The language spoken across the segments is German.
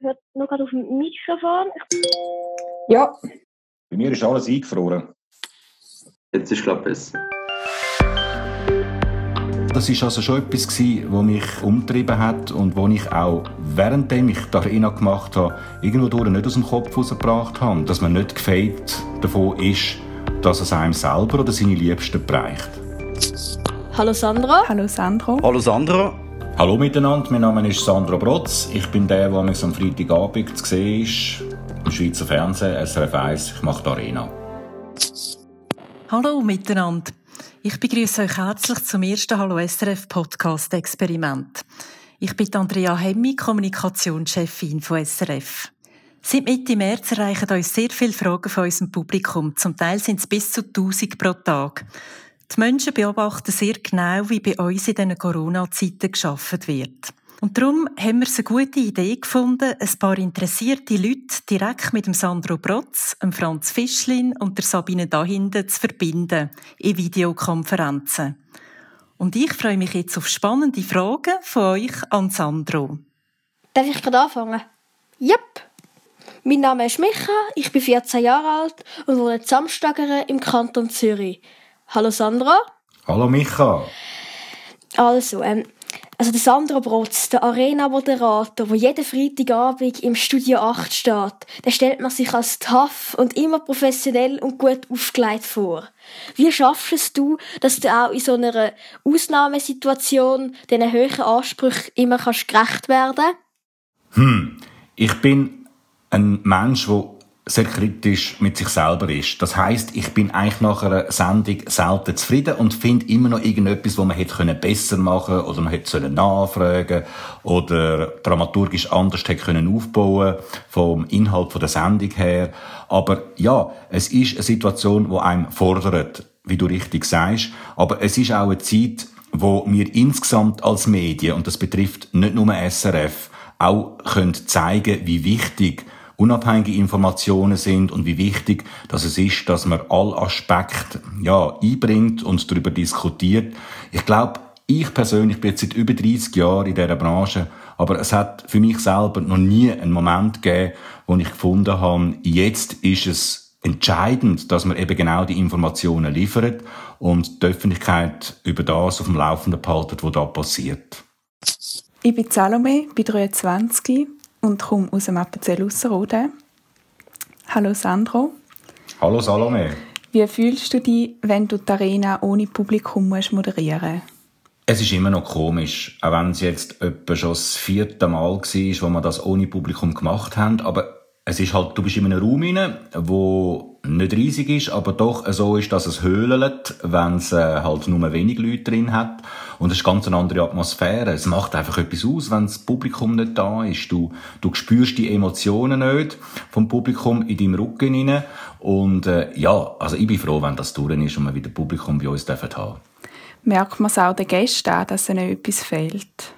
hört noch gerade auf dem Mikrofon. Ja. Bei mir ist alles eingefroren. Jetzt ist glaube besser. Das ist also schon etwas gewesen, was mich umtrieben hat und wo ich auch währenddem ich die Arena gemacht habe, irgendwo durch nicht aus dem Kopf herausgebracht habe, dass man nicht gefeit davon ist, dass es einem selber oder seine Liebsten bereicht. Hallo Sandra. Hallo Sandro. Hallo Sandra. Hallo miteinander, mein Name ist Sandro Brotz. Ich bin der, der mich am Freitagabend zu sehen ist, im Schweizer Fernsehen, SRF 1. Ich mache die Arena. Hallo miteinander. Ich begrüße euch herzlich zum ersten Hallo SRF Podcast Experiment. Ich bin Andrea Hemmi, Kommunikationschefin von SRF. Seit Mitte März erreichen uns sehr viele Fragen von unserem Publikum. Zum Teil sind es bis zu 1000 pro Tag. Die Menschen beobachten sehr genau, wie bei uns in diesen Corona-Zeiten geschaffen wird. Und darum haben wir eine gute Idee gefunden, ein paar interessierte Leute direkt mit dem Sandro Brotz, dem Franz Fischlin und der Sabine Dahinten zu verbinden in Videokonferenzen. Und ich freue mich jetzt auf spannende Fragen von euch an Sandro. Darf ich gerade anfangen? Yep. Mein Name ist Micha, ich bin 14 Jahre alt und wohne in Samstageren im Kanton Zürich. Hallo Sandra. Hallo Micha. Also, ähm, also der Sandro Brotz, der Arena-Moderator, der jeden Freitagabend im Studio 8 steht, der stellt man sich als tough und immer professionell und gut aufgelegt vor. Wie schaffst es du, dass du auch in so einer Ausnahmesituation diesen hohen Ansprüchen immer kannst gerecht werden Hm, ich bin ein Mensch, der sehr kritisch mit sich selber ist. Das heißt, ich bin eigentlich nach einer Sendung selten zufrieden und finde immer noch irgendetwas, wo man hätte können besser machen oder man hätte sollen nachfragen oder dramaturgisch anders hätte können aufbauen vom Inhalt von der Sendung her. Aber ja, es ist eine Situation, wo einem fordert, wie du richtig sagst. Aber es ist auch eine Zeit, wo wir insgesamt als Medien und das betrifft nicht nur SRF auch können zeigen, wie wichtig unabhängige Informationen sind und wie wichtig dass es ist, dass man alle Aspekte ja, einbringt und darüber diskutiert. Ich glaube, ich persönlich bin jetzt seit über 30 Jahren in dieser Branche, aber es hat für mich selber noch nie einen Moment gegeben, wo ich gefunden habe, jetzt ist es entscheidend, dass man eben genau die Informationen liefert und die Öffentlichkeit über das auf dem Laufenden behaltet, was da passiert. Ich bin Salome, bin 23 und komme aus dem Appenzell Ausserrhoden. Hallo Sandro. Hallo Salome. Wie fühlst du dich, wenn du die Arena ohne Publikum musst moderieren Es ist immer noch komisch, auch wenn es jetzt etwa schon das vierte Mal war, wo wir das ohne Publikum gemacht haben, aber es ist halt, du bist in einem Raum rein, wo nicht riesig ist, aber doch so ist, dass es höhlt, wenn es äh, halt nur wenig Leute drin hat. Und es ist ganz eine andere Atmosphäre. Es macht einfach etwas aus, wenn das Publikum nicht da ist. Du, du spürst die Emotionen nicht vom Publikum in deinem Rücken rein. Und äh, ja, also ich bin froh, wenn das durch ist und wir wieder Publikum bei uns dürfen haben. Merkt man es auch den Gästen an, dass ihnen etwas fehlt?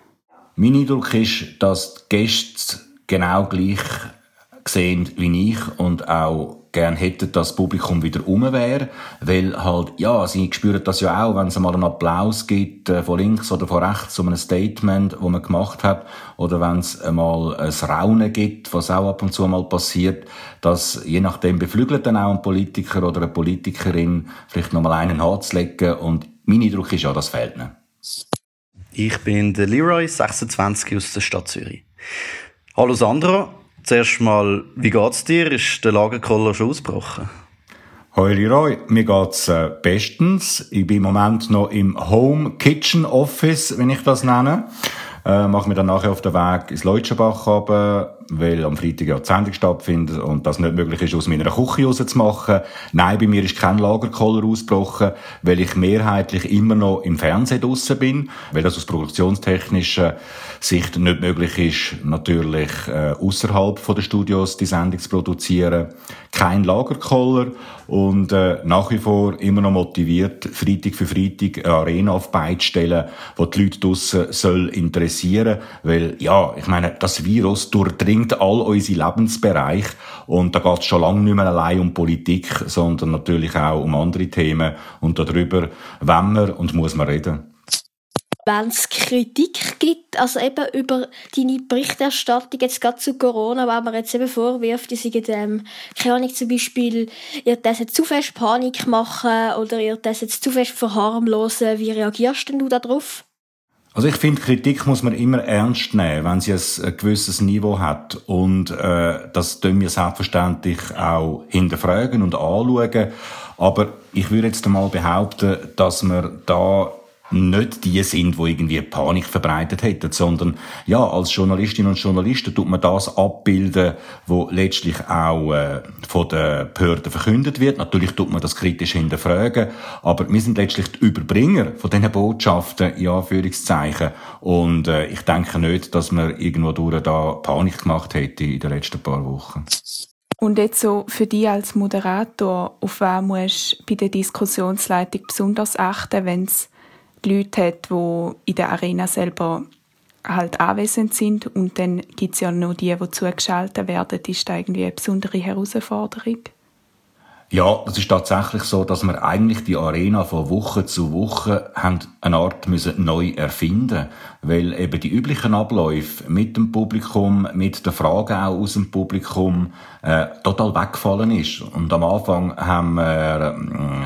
Mein Eindruck ist, dass die Gäste genau gleich sehen wie ich und auch gern hätten, dass das Publikum wieder um wäre, weil halt, ja, sie spüren das ja auch, wenn es mal einen Applaus gibt, äh, von links oder von rechts, um ein Statement, wo man gemacht hat, oder wenn es mal ein Raunen gibt, was auch ab und zu mal passiert, dass je nachdem beflügelt dann auch ein Politiker oder eine Politikerin vielleicht nochmal einen anzulegen und mein Eindruck ist ja, das fehlt nicht. Ich bin der Leroy, 26 aus der Stadt Zürich. Hallo Sandra, Zuerst mal, wie geht's dir? Ist der Lagerkoller schon ausgebrochen? Hoi Leroy, mir geht's äh, bestens. Ich bin im Moment noch im Home Kitchen Office, wenn ich das nenne. Äh, mache mir dann nachher auf den Weg ins Leutschenbach runter, weil am Freitag ja die Sendung stattfindet und das nicht möglich ist, aus meiner Küche rauszumachen. Nein, bei mir ist kein Lagerkoller ausgebrochen, weil ich mehrheitlich immer noch im Fernsehen draussen bin, weil das aus produktionstechnischer Sicht nicht möglich ist, natürlich äh, außerhalb der Studios die Sendung zu produzieren. Kein Lagerkoller und äh, nach wie vor immer noch motiviert, Freitag für Freitag eine Arena auf Beine stellen, wo die Leute draussen soll interessieren, weil ja, ich meine, das Virus durchdringt all unsere Lebensbereiche und da geht es schon lange nicht mehr allein um Politik, sondern natürlich auch um andere Themen und darüber wenn man und muss man reden. Wenn es Kritik gibt, also eben über deine Berichterstattung jetzt gerade zu Corona, wenn man jetzt eben vorwirft, die sind, ähm, keine Ahnung, zum Beispiel, ihr das jetzt zu fest Panik machen oder ihr das jetzt zu fest verharmlosen, wie reagierst denn du darauf? Also ich finde, Kritik muss man immer ernst nehmen, wenn sie ein, gewisses Niveau hat. Und äh, das tun wir selbstverständlich auch hinterfragen und anschauen. Aber ich würde jetzt einmal behaupten, dass wir da nicht die sind, die irgendwie Panik verbreitet hätten, sondern ja, als Journalistinnen und Journalisten tut man das abbilden, wo letztlich auch äh, von den Behörden verkündet wird. Natürlich tut man das kritisch hinterfragen, aber wir sind letztlich die Überbringer von diesen Botschaften, in Anführungszeichen. Und äh, ich denke nicht, dass man irgendwo durch da Panik gemacht hätte in den letzten paar Wochen. Und jetzt so für dich als Moderator, auf wen musst du bei der Diskussionsleitung besonders achten, wenn es Leute hat, die in der Arena selber halt anwesend sind und dann gibt es ja noch die, die zugeschaltet werden. Ist da irgendwie eine besondere Herausforderung? Ja, es ist tatsächlich so, dass wir eigentlich die Arena von Woche zu Woche haben eine Art müssen neu erfinden, weil eben die üblichen Abläufe mit dem Publikum, mit den Fragen auch aus dem Publikum äh, total weggefallen ist. Und am Anfang haben wir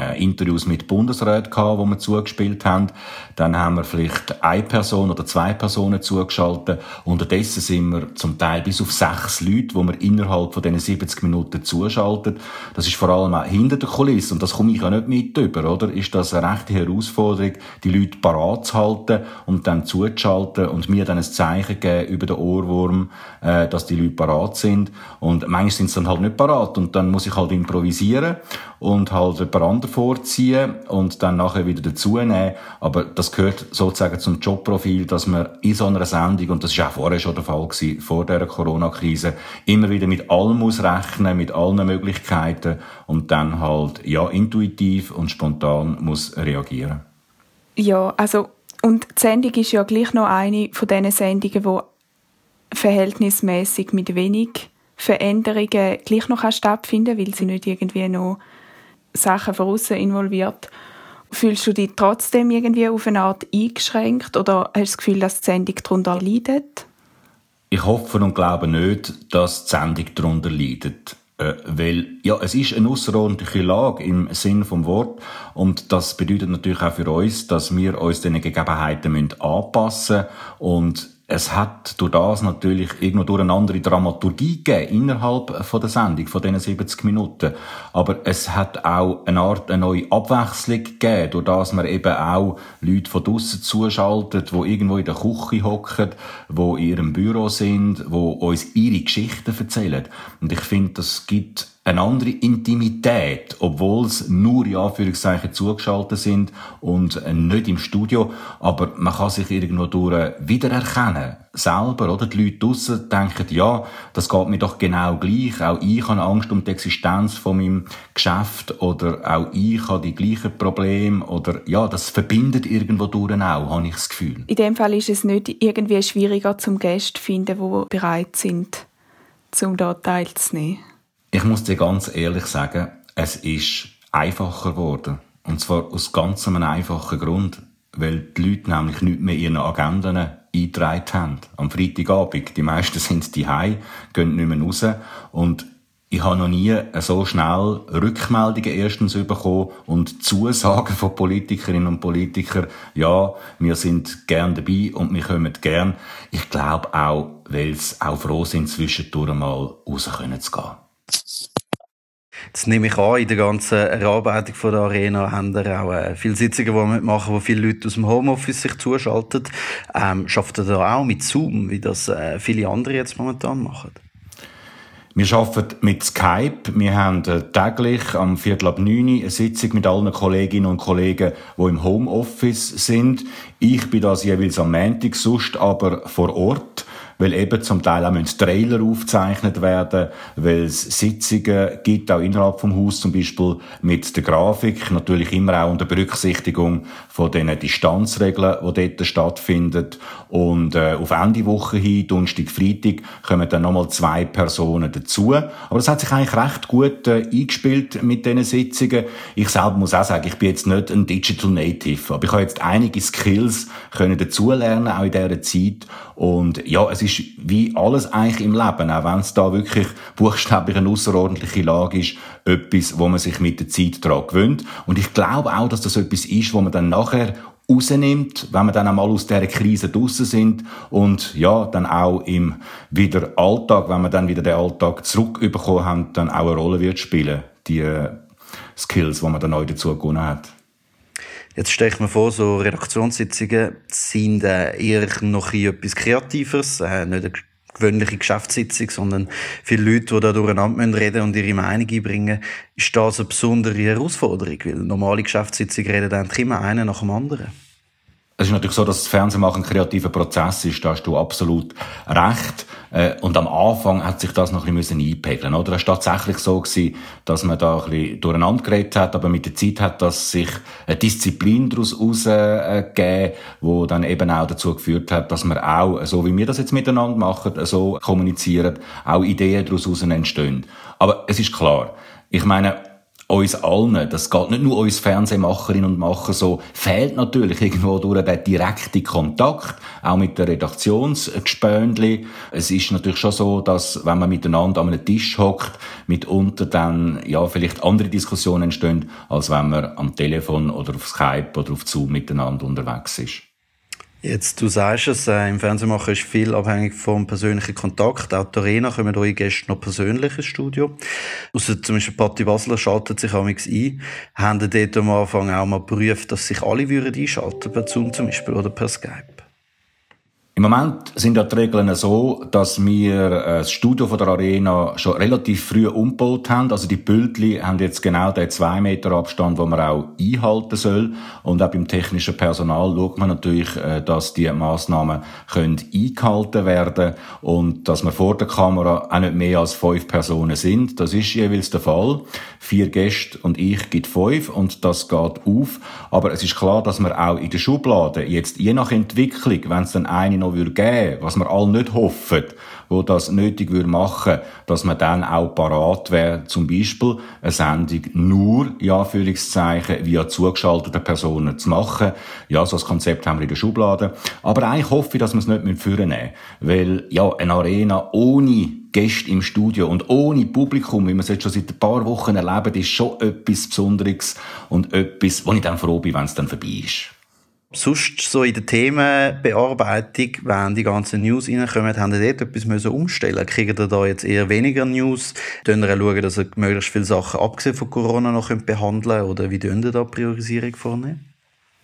äh, Interviews mit Bundesräten gehabt, wo wir zugespielt haben. Dann haben wir vielleicht eine Person oder zwei Personen zugeschaltet. Unterdessen sind wir zum Teil bis auf sechs Leute, wo wir innerhalb von diesen 70 Minuten zuschalten. Das ist vor allem auch hinter der Kulisse, und das komme ich ja nicht mit über, oder? Ist das eine rechte Herausforderung, die Leute parat zu halten und dann zuzuschalten und mir dann ein Zeichen geben über den Ohrwurm, äh, dass die Leute parat sind. Und manchmal sind sie dann halt nicht parat und dann muss ich halt improvisieren und halt jemand anderen vorziehen und dann nachher wieder dazunehmen. Aber das gehört sozusagen zum Jobprofil, dass man in so einer Sendung, und das war auch vorher schon der Fall gewesen, vor der Corona-Krise, immer wieder mit allem muss rechnen, mit allen Möglichkeiten und dann halt, ja, intuitiv und spontan muss reagieren. Ja, also, und die Sendung ist ja gleich noch eine von diesen Sendungen, die verhältnismäßig mit wenig Veränderungen gleich noch stattfinden kann, weil sie nicht irgendwie noch Sachen von außen involviert. Fühlst du dich trotzdem irgendwie auf eine Art eingeschränkt oder hast du das Gefühl, dass die Sendung darunter leidet? Ich hoffe und glaube nicht, dass die Sendung darunter leidet. Äh, weil, ja, es ist eine außerordentliche Lage im Sinn vom Wort. Und das bedeutet natürlich auch für uns, dass wir uns diesen Gegebenheiten anpassen müssen und es hat durch das natürlich irgendwo durch eine andere Dramaturgie gegeben innerhalb von der Sendung, von diesen 70 Minuten. Aber es hat auch eine Art, eine neue Abwechslung gegeben, durch das man eben auch Leute von draussen zuschaltet, die irgendwo in der Küche hocken, die in ihrem Büro sind, die uns ihre Geschichten erzählen. Und ich finde, das gibt eine andere Intimität, obwohl es nur in Anführungszeichen zugeschaltet sind und nicht im Studio, aber man kann sich irgendwo durch wiedererkennen, selber, oder? Die Leute draussen denken, ja, das geht mir doch genau gleich, auch ich habe Angst um die Existenz von meinem Geschäft oder auch ich habe die gleichen Probleme oder, ja, das verbindet irgendwo durch auch, habe ich das Gefühl. In dem Fall ist es nicht irgendwie schwieriger zum Gäste finden, die bereit sind, zum da teilzunehmen. Ich muss dir ganz ehrlich sagen, es ist einfacher geworden. Und zwar aus ganz einem einfachen Grund. Weil die Leute nämlich nicht mehr ihren Agenden eingetragen haben. Am Freitagabend. Die meisten sind die gehen nicht mehr raus. Und ich habe noch nie so schnell Rückmeldungen erstens bekommen und Zusagen von Politikerinnen und Politikern, ja, wir sind gern dabei und wir kommen gern. Ich glaube auch, weil sie auch froh sind, zwischendurch mal raus. Jetzt nehme ich an, in der ganzen Erarbeitung von der Arena haben wir auch äh, viele Sitzungen, die wir mitmachen, wo viele Leute aus dem Homeoffice sich zuschalten. Ähm, schafft ihr da auch mit Zoom, wie das äh, viele andere jetzt momentan machen? Wir arbeiten mit Skype. Wir haben äh, täglich am Viertel ab 9 Uhr eine Sitzung mit allen Kolleginnen und Kollegen, die im Homeoffice sind. Ich bin das jeweils am Montag, sonst aber vor Ort weil eben zum Teil auch müssen Trailer aufgezeichnet werden, weil es Sitzungen gibt, auch innerhalb vom Haus, zum Beispiel mit der Grafik, natürlich immer auch unter Berücksichtigung von den Distanzregeln, die dort stattfinden. Und äh, auf Ende Woche hin, Donnerstag, Freitag, kommen dann nochmal zwei Personen dazu. Aber das hat sich eigentlich recht gut äh, eingespielt mit diesen Sitzungen. Ich selber muss auch sagen, ich bin jetzt nicht ein Digital Native, aber ich habe jetzt einige Skills können dazulernen, auch in dieser Zeit. Und ja, es ist wie alles eigentlich im Leben, auch wenn es da wirklich buchstäblich eine außerordentliche Lage ist, etwas, wo man sich mit der Zeit daran gewöhnt. Und ich glaube auch, dass das etwas ist, wo man dann nachher rausnimmt, wenn wir dann einmal aus dieser Krise draussen sind und ja, dann auch im wieder Alltag, wenn wir dann wieder den Alltag zurückbekommen haben, dann auch eine Rolle wird spielen, die äh, Skills, die man dann neu dazu gewonnen hat. Jetzt stelle ich mir vor, so Redaktionssitzungen sind äh, eher noch etwas Kreativeres, äh, nicht eine gewöhnliche Geschäftssitzung, sondern viele Leute, die da durcheinander reden und ihre Meinung einbringen, ist das eine besondere Herausforderung, weil normale Geschäftssitzungen reden dann immer einer nach dem anderen. Es ist natürlich so, dass das Fernsehmachen ein kreativer Prozess ist, da hast du absolut recht. Äh, und am Anfang hat sich das noch ein bisschen einpegeln oder? Es war tatsächlich so gewesen, dass man da ein bisschen durcheinander geredet hat, aber mit der Zeit hat das sich eine Disziplin daraus herausgegeben, die dann eben auch dazu geführt hat, dass man auch, so wie wir das jetzt miteinander machen, so kommunizieren, auch Ideen daraus entstehen. Aber es ist klar, ich meine, uns allen, das geht nicht nur uns Fernsehmacherinnen und Macher so, fehlt natürlich irgendwo durch den direkten Kontakt, auch mit der Redaktionsgespöndli. Es ist natürlich schon so, dass, wenn man miteinander an einem Tisch hockt, mitunter dann, ja, vielleicht andere Diskussionen entstehen, als wenn man am Telefon oder auf Skype oder auf Zoom miteinander unterwegs ist. Jetzt, du sagst es, äh, im Fernsehmachen ist viel abhängig vom persönlichen Kontakt. Auch die Arena kommen eure Gäste noch persönlich ins Studio. Ausser zum Beispiel Patti Basler schaltet sich amigs ein. Haben dort am Anfang auch mal geprüft, dass sich alle würden einschalten per Zoom zum Beispiel oder per Skype? Im Moment sind ja die Regeln so, dass wir äh, das Studio von der Arena schon relativ früh umgebaut haben. Also die Bildli haben jetzt genau den zwei Meter Abstand, den man auch einhalten soll. Und auch beim technischen Personal schaut man natürlich, äh, dass die Massnahmen können eingehalten werden und dass wir vor der Kamera auch nicht mehr als fünf Personen sind. Das ist jeweils der Fall. Vier Gäste und ich gibt fünf und das geht auf. Aber es ist klar, dass wir auch in der Schublade jetzt je nach Entwicklung, wenn es dann eine noch geben würde, was wir alle nicht hoffen, wo das nötig würde machen, dass man dann auch parat wäre, zum Beispiel eine Sendung nur, ja, Anführungszeichen, via zugeschaltete Personen zu machen. Ja, so ein Konzept haben wir in der Schublade. Aber eigentlich hoffe ich, dass wir es nicht führen nehmen. Weil, ja, eine Arena ohne Gäste im Studio und ohne Publikum, wie wir es jetzt schon seit ein paar Wochen erleben, ist schon etwas Besonderes und etwas, wo ich dann froh bin, wenn es dann vorbei ist. Sonst so in der Themenbearbeitung, wenn die ganzen News reinkommen, haben ihr dort etwas müssen umstellen Kriegen ihr da jetzt eher weniger News? Tun ihr schauen, dass ihr möglichst viele Sachen, abgesehen von Corona, noch behandeln könnt? Oder wie ihr da Priorisierung vornehmen?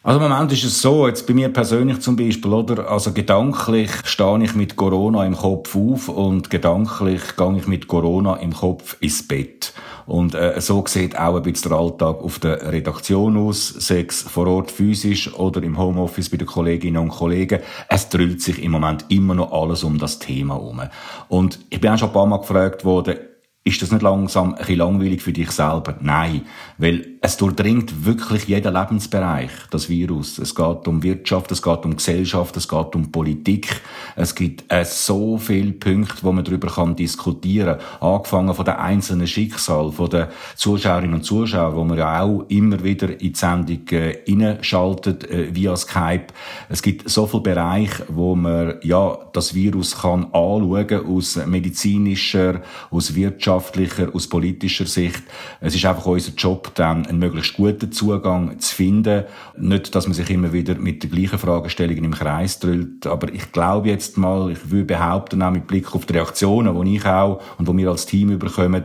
Also im Moment ist es so, jetzt bei mir persönlich zum Beispiel, oder? Also gedanklich stehe ich mit Corona im Kopf auf und gedanklich gehe ich mit Corona im Kopf ins Bett. Und äh, so sieht auch ein bisschen der Alltag auf der Redaktion aus, sechs vor Ort physisch oder im Homeoffice bei den Kolleginnen und Kollegen. Es drüllt sich im Moment immer noch alles um das Thema herum. Und ich bin auch schon ein paar Mal gefragt worden, ist das nicht langsam ein bisschen langweilig für dich selber? Nein, weil es durchdringt wirklich jeden Lebensbereich, das Virus. Es geht um Wirtschaft, es geht um Gesellschaft, es geht um Politik. Es gibt äh, so viele Punkte, wo man darüber kann diskutieren kann. Angefangen von den einzelnen Schicksal, von den Zuschauerinnen und Zuschauern, wo man ja auch immer wieder in die Sendung äh, reinschaltet, äh, via Skype. Es gibt so viele Bereiche, wo man ja das Virus kann anschauen aus medizinischer, aus wirtschaftlicher, aus politischer Sicht. Es ist einfach unser Job, dann einen möglichst guten Zugang zu finden. Nicht, dass man sich immer wieder mit den gleichen Fragestellungen im Kreis drüllt, aber ich glaube jetzt mal, ich würde behaupten, auch mit Blick auf die Reaktionen, die ich auch und wo wir als Team überkommen,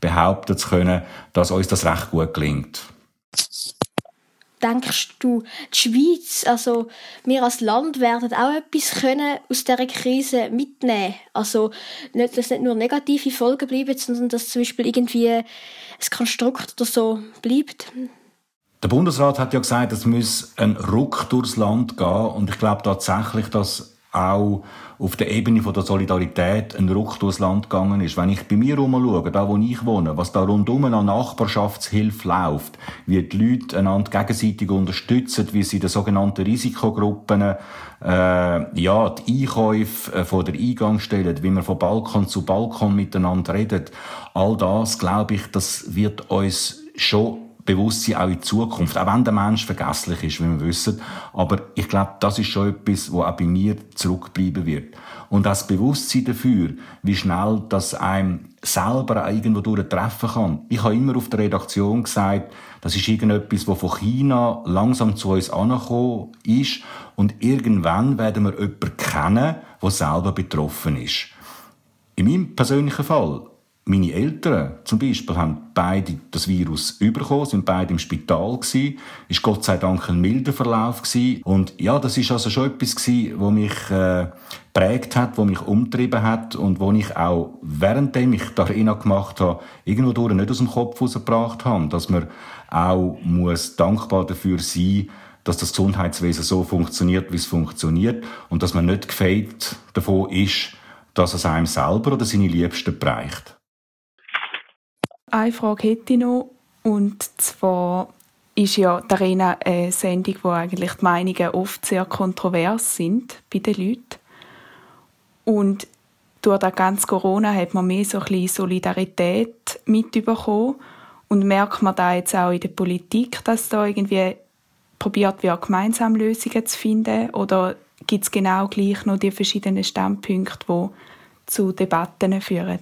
behaupten zu können, dass uns das recht gut gelingt denkst du, die Schweiz, also wir als Land werden auch etwas können aus dieser Krise mitnehmen? Also nicht, dass nicht nur negative Folgen bleiben, sondern dass zum Beispiel irgendwie ein Konstrukt oder so bleibt? Der Bundesrat hat ja gesagt, es muss ein Ruck durchs Land gehen und ich glaube tatsächlich, dass auch auf der Ebene der Solidarität ein Ruck durchs Land gegangen ist. Wenn ich bei mir schaue, da wo ich wohne, was da rundum an Nachbarschaftshilfe läuft, wie die Leute einander gegenseitig unterstützen, wie sie den sogenannten Risikogruppen äh, ja, die Einkäufe äh, vor der Eingangsstelle, wie wir von Balkon zu Balkon miteinander reden, all das, glaube ich, das wird uns schon Bewusstsein auch in Zukunft. Auch wenn der Mensch vergesslich ist, wie wir wissen. Aber ich glaube, das ist schon etwas, was auch bei mir zurückbleiben wird. Und das Bewusstsein dafür, wie schnell das einem selber irgendwo treffen kann. Ich habe immer auf der Redaktion gesagt, das ist irgendetwas, was von China langsam zu uns angekommen ist. Und irgendwann werden wir jemanden kennen, der selber betroffen ist. In meinem persönlichen Fall meine Eltern zum Beispiel haben beide das Virus bekommen, sind beide im Spital gewesen. Ist Gott sei Dank ein milder Verlauf gewesen. Und ja, das ist also schon etwas gewesen, wo mich äh, prägt hat, wo mich umtrieben hat und wo ich auch währenddem ich die Arena gemacht habe, irgendwo durch nicht aus dem Kopf rausgebracht habe, dass man auch muss dankbar dafür sein, dass das Gesundheitswesen so funktioniert, wie es funktioniert und dass man nicht gefeit davon ist, dass es einem selber oder seine Liebsten bereicht. Eine Frage hätte ich noch. Und zwar ist ja die Arena eine Sendung, wo eigentlich die Meinungen oft sehr kontrovers sind bei den Leuten. Und durch das ganze Corona hat man mehr so ein bisschen Solidarität mitbekommen. Und merkt man da jetzt auch in der Politik, dass da irgendwie probiert wird, gemeinsam Lösungen zu finden? Oder gibt es genau gleich noch die verschiedenen Standpunkte, die zu Debatten führen?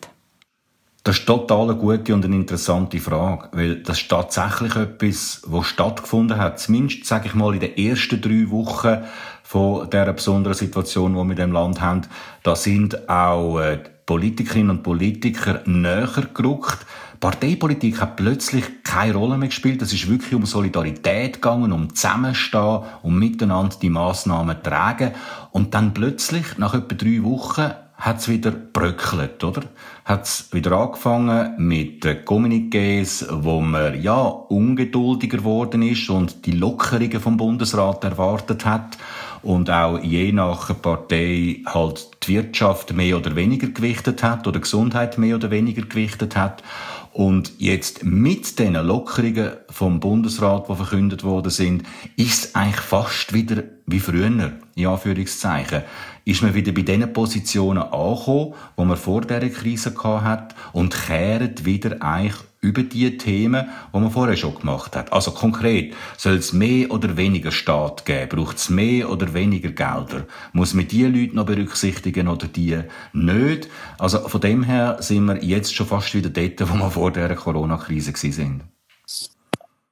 Das ist total eine gute und eine interessante Frage, weil das ist tatsächlich etwas, was stattgefunden hat. Zumindest, sage ich mal, in den ersten drei Wochen von der besonderen Situation, die wir in dem Land haben, da sind auch äh, Politikerinnen und Politiker näher gerückt. Parteipolitik hat plötzlich keine Rolle mehr gespielt. Es ist wirklich um Solidarität gegangen, um Zusammenstehen, um miteinander die Massnahmen zu tragen. Und dann plötzlich, nach etwa drei Wochen, hat es wieder bröckelt, oder? Hat es wieder angefangen mit den Kommuniqués, wo man ja ungeduldiger geworden ist und die Lockerungen vom Bundesrat erwartet hat und auch je nach Partei halt die Wirtschaft mehr oder weniger gewichtet hat oder Gesundheit mehr oder weniger gewichtet hat. Und jetzt mit den Lockerungen vom Bundesrat, die verkündet worden sind, ist es eigentlich fast wieder wie früher, in Anführungszeichen. Ist man wieder bei den Positionen angekommen, wo man vor dieser Krise hat und kehrt wieder eigentlich über die Themen, die man vorher schon gemacht hat. Also konkret, soll es mehr oder weniger Staat geben? Braucht es mehr oder weniger Gelder? Muss man die Leute noch berücksichtigen oder die nicht? Also von dem her sind wir jetzt schon fast wieder dort, wo wir vor der Corona-Krise sind.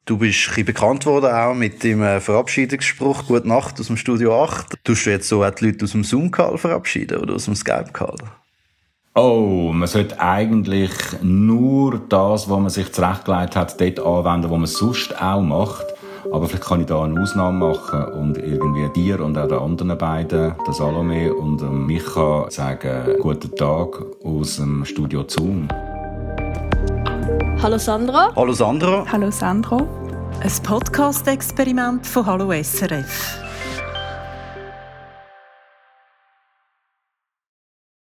Du bist ein bekannt worden auch mit dem äh, Verabschiedungsspruch «Gute Nacht» aus dem Studio 8. Tust du jetzt so auch die Leute aus dem Zoom-Call verabschieden oder aus dem Skype-Call? Oh, man sollte eigentlich nur das, was man sich zurechtgelegt hat, dort anwenden, was man sonst auch macht. Aber vielleicht kann ich da eine Ausnahme machen und irgendwie dir und auch den anderen beiden, der Salome und Micha, sagen guten Tag aus dem Studio Zoom. Hallo Sandra. Hallo Sandra. Hallo Sandro. Ein Podcast-Experiment von Hallo SRF.